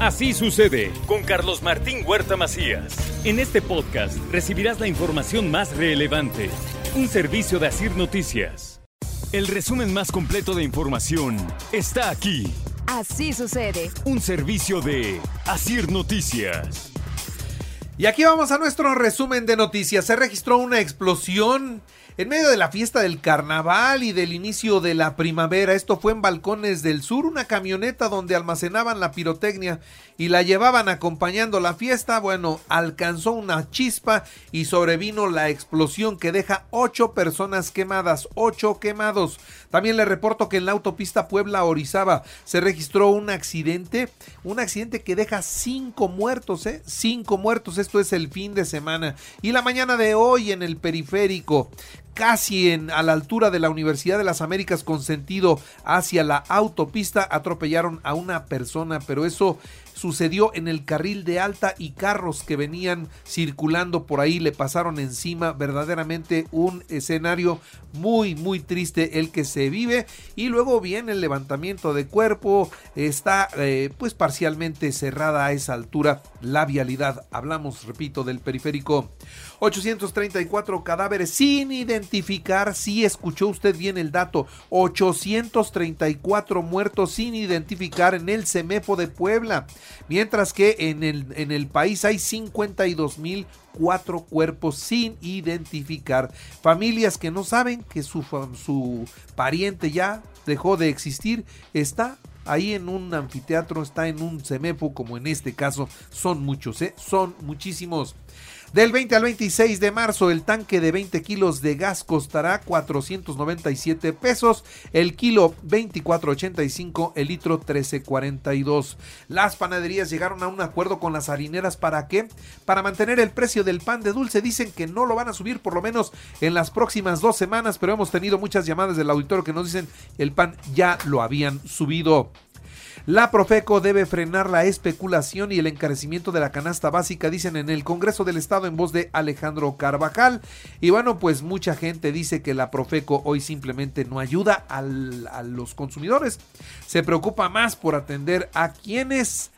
Así sucede con Carlos Martín Huerta Macías. En este podcast recibirás la información más relevante. Un servicio de Asir Noticias. El resumen más completo de información está aquí. Así sucede. Un servicio de Asir Noticias. Y aquí vamos a nuestro resumen de noticias. Se registró una explosión en medio de la fiesta del carnaval y del inicio de la primavera, esto fue en Balcones del Sur, una camioneta donde almacenaban la pirotecnia y la llevaban acompañando la fiesta, bueno, alcanzó una chispa y sobrevino la explosión que deja ocho personas quemadas, ocho quemados. También le reporto que en la autopista Puebla-Orizaba se registró un accidente, un accidente que deja cinco muertos, ¿eh? Cinco muertos, esto es el fin de semana. Y la mañana de hoy en el periférico, casi en, a la altura de la Universidad de las Américas con sentido hacia la autopista atropellaron a una persona, pero eso sucedió en el carril de alta y carros que venían circulando por ahí le pasaron encima. Verdaderamente un escenario muy muy triste el que se vive. Y luego viene el levantamiento de cuerpo. Está eh, pues parcialmente cerrada a esa altura la vialidad. Hablamos repito del periférico. 834 cadáveres sin identificar. Si escuchó usted bien el dato. 834 muertos sin identificar en el CEMEFO de Puebla mientras que en el, en el país hay 52 mil cuatro cuerpos sin identificar. Familias que no saben que su, su pariente ya dejó de existir, está ahí en un anfiteatro, está en un CEMEFO, como en este caso, son muchos, ¿eh? son muchísimos. Del 20 al 26 de marzo, el tanque de 20 kilos de gas costará 497 pesos, el kilo 24.85, el litro 13.42. Las panaderías llegaron a un acuerdo con las harineras para qué? Para mantener el precio del pan de dulce. Dicen que no lo van a subir por lo menos en las próximas dos semanas, pero hemos tenido muchas llamadas del auditorio que nos dicen el pan ya lo habían subido. La Profeco debe frenar la especulación y el encarecimiento de la canasta básica, dicen en el Congreso del Estado en voz de Alejandro Carvajal. Y bueno, pues mucha gente dice que la Profeco hoy simplemente no ayuda a los consumidores. Se preocupa más por atender a quienes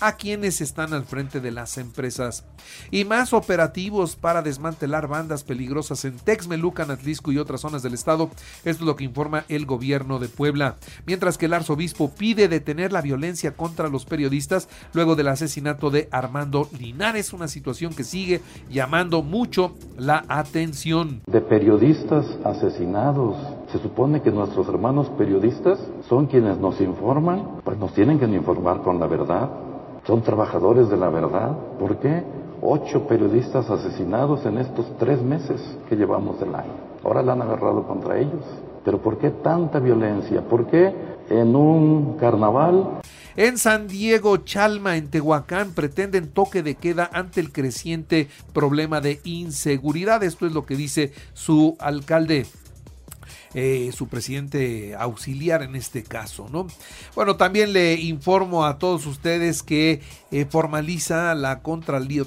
a quienes están al frente de las empresas y más operativos para desmantelar bandas peligrosas en Texmelucan, Atlisco y otras zonas del estado. Esto es lo que informa el gobierno de Puebla. Mientras que el arzobispo pide detener la violencia contra los periodistas luego del asesinato de Armando Linares, una situación que sigue llamando mucho la atención. De periodistas asesinados. Se supone que nuestros hermanos periodistas son quienes nos informan, pues nos tienen que informar con la verdad son trabajadores de la verdad. ¿Por qué? Ocho periodistas asesinados en estos tres meses que llevamos del año. Ahora la han agarrado contra ellos. Pero ¿por qué tanta violencia? ¿Por qué en un carnaval? En San Diego, Chalma, en Tehuacán, pretenden toque de queda ante el creciente problema de inseguridad. Esto es lo que dice su alcalde. Eh, su presidente auxiliar en este caso, ¿no? Bueno, también le informo a todos ustedes que eh, formaliza la,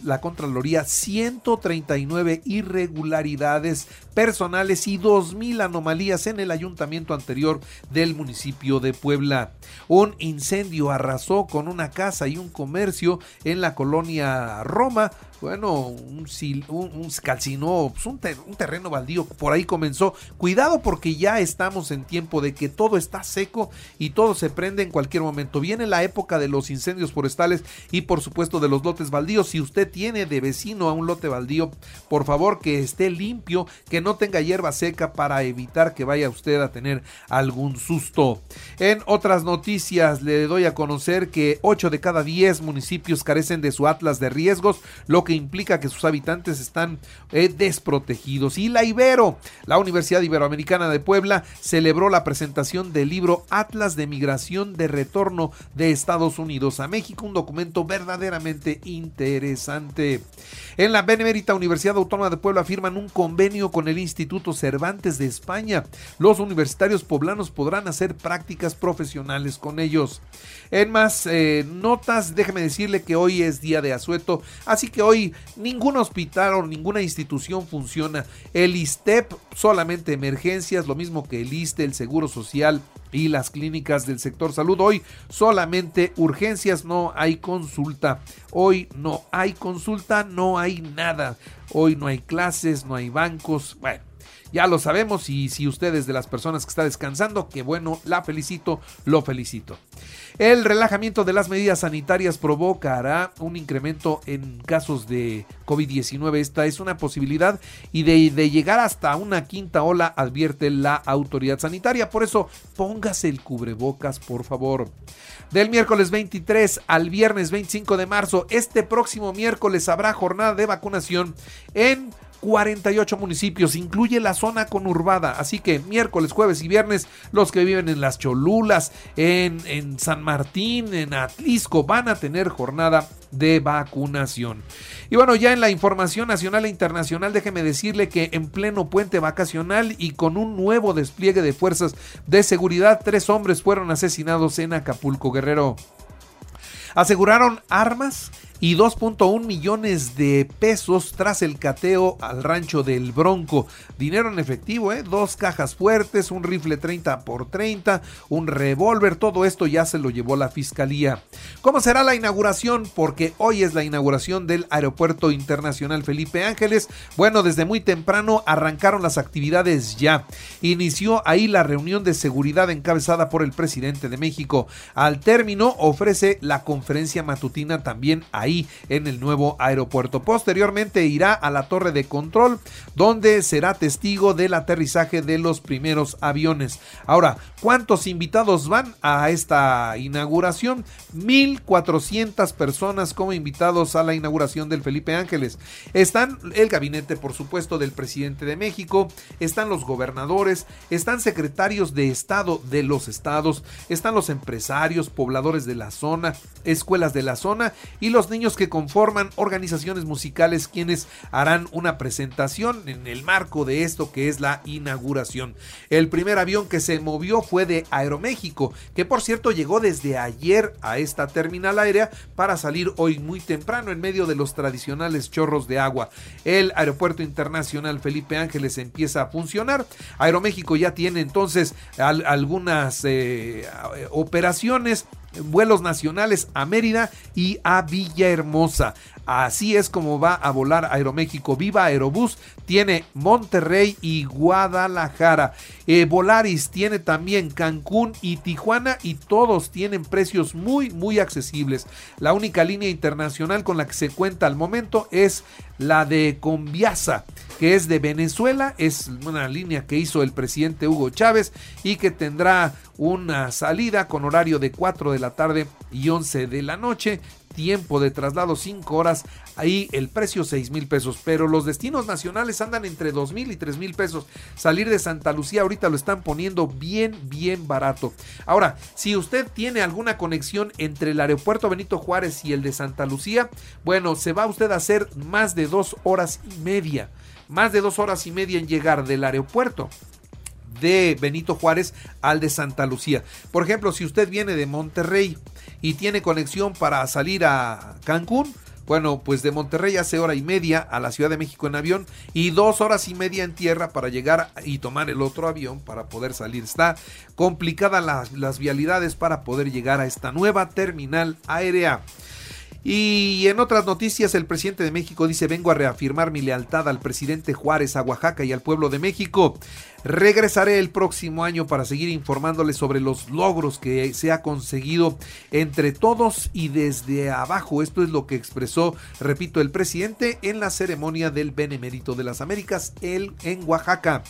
la Contraloría 139 irregularidades personales y 2.000 anomalías en el ayuntamiento anterior del municipio de Puebla. Un incendio arrasó con una casa y un comercio en la colonia Roma bueno, un, un, calcinó, pues un, un, terreno baldío, por ahí comenzó. Cuidado porque ya estamos en tiempo de que todo está seco y todo se prende en cualquier momento. Viene la época de los incendios forestales y por supuesto de los lotes baldíos. Si usted tiene de vecino a un lote baldío, por favor que esté limpio, que no tenga hierba seca para evitar que vaya usted a tener algún susto. En otras noticias le doy a conocer que 8 de cada 10 municipios carecen de su atlas de riesgos, lo que que implica que sus habitantes están eh, desprotegidos. Y la Ibero, la Universidad Iberoamericana de Puebla, celebró la presentación del libro Atlas de Migración de Retorno de Estados Unidos a México, un documento verdaderamente interesante. En la Benemérita Universidad Autónoma de Puebla firman un convenio con el Instituto Cervantes de España. Los universitarios poblanos podrán hacer prácticas profesionales con ellos. En más eh, notas, déjeme decirle que hoy es día de asueto, así que hoy ningún hospital o ninguna institución funciona. El ISTEP solamente emergencias, lo mismo que el ISTE, el Seguro Social y las clínicas del sector salud. Hoy solamente urgencias, no hay consulta. Hoy no hay consulta, no hay nada. Hoy no hay clases, no hay bancos. Bueno, ya lo sabemos y si usted es de las personas que está descansando, que bueno, la felicito, lo felicito. El relajamiento de las medidas sanitarias provocará un incremento en casos de COVID-19. Esta es una posibilidad y de, llegar hasta una quinta ola, advierte la autoridad sanitaria. Por eso, póngase el cubrebocas, por favor. Del miércoles 23 al viernes 25 de marzo, este próximo miércoles habrá jornada de vacunación en 48 municipios, incluye la zona conurbada. Así que miércoles, jueves y viernes, los que viven en las Cholulas, en, San Martín, en Atlisco, van a tener jornada de vacunación. Y bueno, ya en la información nacional e internacional, déjeme decirle que en pleno puente vacacional y con un nuevo despliegue de fuerzas de seguridad, tres hombres fueron asesinados en Acapulco Guerrero. Aseguraron armas y 2.1 millones de pesos tras el cateo al rancho del Bronco. Dinero en efectivo, ¿eh? dos cajas fuertes, un rifle 30 por 30, un revólver, todo esto ya se lo llevó la fiscalía. ¿Cómo será la inauguración? Porque hoy es la inauguración del Aeropuerto Internacional Felipe Ángeles. Bueno, desde muy temprano arrancaron las actividades ya. Inició ahí la reunión de seguridad encabezada por el presidente de México. Al término ofrece la conferencia matutina también ahí en el nuevo aeropuerto. Posteriormente irá a la torre de control donde será testigo del aterrizaje de los primeros aviones. Ahora, ¿cuántos invitados van a esta inauguración? 1.400 personas como invitados a la inauguración del Felipe Ángeles. Están el gabinete, por supuesto, del presidente de México, están los gobernadores, están secretarios de Estado de los estados, están los empresarios, pobladores de la zona, escuelas de la zona y los niños que conforman organizaciones musicales quienes harán una presentación en el marco de esto que es la inauguración. El primer avión que se movió fue de Aeroméxico, que por cierto llegó desde ayer a esta terminal aérea para salir hoy muy temprano en medio de los tradicionales chorros de agua. El aeropuerto internacional Felipe Ángeles empieza a funcionar. Aeroméxico ya tiene entonces algunas eh, operaciones vuelos nacionales a Mérida y a Villahermosa. Así es como va a volar Aeroméxico. Viva Aerobús tiene Monterrey y Guadalajara. Eh, Volaris tiene también Cancún y Tijuana y todos tienen precios muy muy accesibles. La única línea internacional con la que se cuenta al momento es la de Conviasa, que es de Venezuela. Es una línea que hizo el presidente Hugo Chávez y que tendrá una salida con horario de 4 de la tarde y 11 de la noche tiempo de traslado 5 horas, ahí el precio 6 mil pesos, pero los destinos nacionales andan entre 2 mil y 3 mil pesos. Salir de Santa Lucía ahorita lo están poniendo bien, bien barato. Ahora, si usted tiene alguna conexión entre el aeropuerto Benito Juárez y el de Santa Lucía, bueno, se va usted a hacer más de dos horas y media, más de dos horas y media en llegar del aeropuerto de Benito Juárez al de Santa Lucía. Por ejemplo, si usted viene de Monterrey y tiene conexión para salir a Cancún, bueno, pues de Monterrey hace hora y media a la Ciudad de México en avión y dos horas y media en tierra para llegar y tomar el otro avión para poder salir. Está complicada las, las vialidades para poder llegar a esta nueva terminal aérea. Y en otras noticias, el presidente de México dice, vengo a reafirmar mi lealtad al presidente Juárez, a Oaxaca y al pueblo de México. Regresaré el próximo año para seguir informándoles sobre los logros que se ha conseguido entre todos y desde abajo. Esto es lo que expresó, repito, el presidente en la ceremonia del Benemérito de las Américas el, en Oaxaca.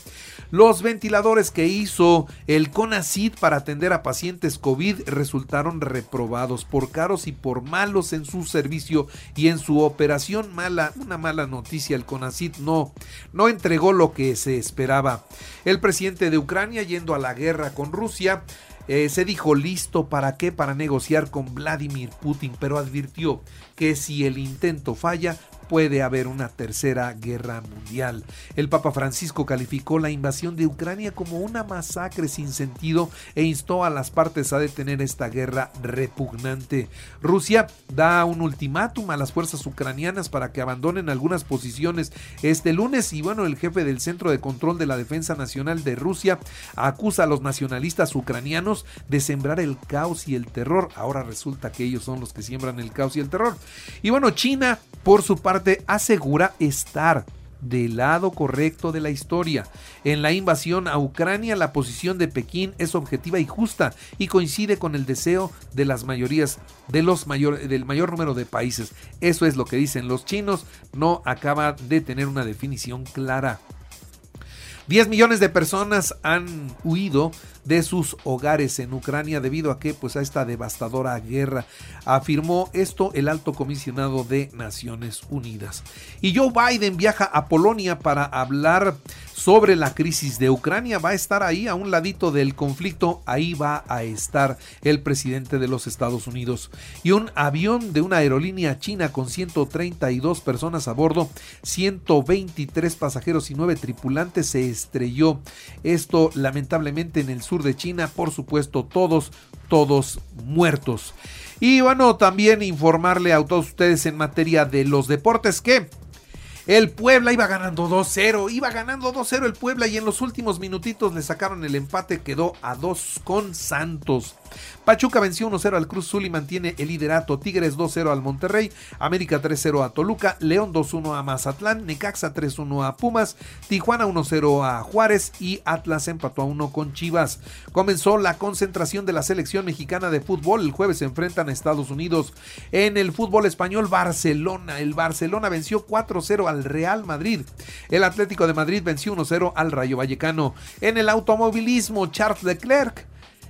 Los ventiladores que hizo el CONACID para atender a pacientes COVID resultaron reprobados por caros y por malos en su servicio y en su operación. Mala, una mala noticia, el CONACIT no, no entregó lo que se esperaba. El presidente de Ucrania, yendo a la guerra con Rusia, eh, se dijo listo para qué, para negociar con Vladimir Putin, pero advirtió que si el intento falla, puede haber una tercera guerra mundial. El Papa Francisco calificó la invasión de Ucrania como una masacre sin sentido e instó a las partes a detener esta guerra repugnante. Rusia da un ultimátum a las fuerzas ucranianas para que abandonen algunas posiciones este lunes y bueno, el jefe del Centro de Control de la Defensa Nacional de Rusia acusa a los nacionalistas ucranianos de sembrar el caos y el terror. Ahora resulta que ellos son los que siembran el caos y el terror. Y bueno, China, por su parte, asegura estar del lado correcto de la historia. En la invasión a Ucrania, la posición de Pekín es objetiva y justa y coincide con el deseo de las mayorías de los mayor, del mayor número de países. Eso es lo que dicen los chinos, no acaba de tener una definición clara. 10 millones de personas han huido de sus hogares en Ucrania debido a que pues a esta devastadora guerra afirmó esto el alto comisionado de Naciones Unidas. Y Joe Biden viaja a Polonia para hablar sobre la crisis de Ucrania. Va a estar ahí a un ladito del conflicto. Ahí va a estar el presidente de los Estados Unidos. Y un avión de una aerolínea china con 132 personas a bordo, 123 pasajeros y 9 tripulantes se estrelló. Esto lamentablemente en el de China, por supuesto, todos, todos muertos. Y bueno, también informarle a todos ustedes en materia de los deportes que el Puebla iba ganando 2-0, iba ganando 2-0 el Puebla y en los últimos minutitos le sacaron el empate, quedó a 2 con Santos. Pachuca venció 1-0 al Cruz Azul y mantiene el liderato. Tigres 2-0 al Monterrey, América 3-0 a Toluca, León 2-1 a Mazatlán, Necaxa 3-1 a Pumas, Tijuana 1-0 a Juárez y Atlas empató a 1 con Chivas. Comenzó la concentración de la selección mexicana de fútbol. El jueves se enfrentan a Estados Unidos. En el fútbol español, Barcelona. El Barcelona venció 4-0 al Real Madrid. El Atlético de Madrid venció 1-0 al Rayo Vallecano. En el automovilismo, Charles Leclerc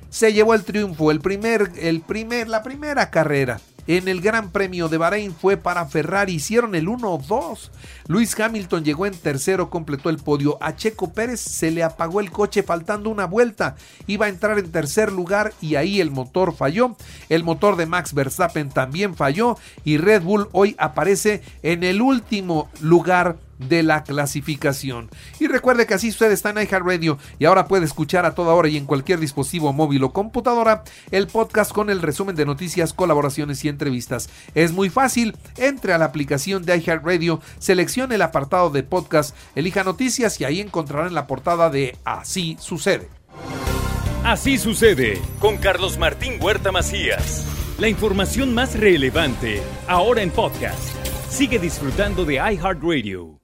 se llevó el triunfo, el primer, el primer, la primera carrera en el Gran Premio de Bahrein fue para Ferrari, hicieron el 1-2. Luis Hamilton llegó en tercero, completó el podio. A Checo Pérez se le apagó el coche faltando una vuelta. Iba a entrar en tercer lugar y ahí el motor falló. El motor de Max Verstappen también falló y Red Bull hoy aparece en el último lugar de la clasificación. Y recuerde que así usted está en iHeartRadio y ahora puede escuchar a toda hora y en cualquier dispositivo móvil o computadora el podcast con el resumen de noticias, colaboraciones y entrevistas. Es muy fácil, entre a la aplicación de iHeartRadio, seleccione el apartado de podcast, elija noticias y ahí encontrarán la portada de Así sucede. Así sucede con Carlos Martín Huerta Macías. La información más relevante ahora en podcast. Sigue disfrutando de iHeartRadio.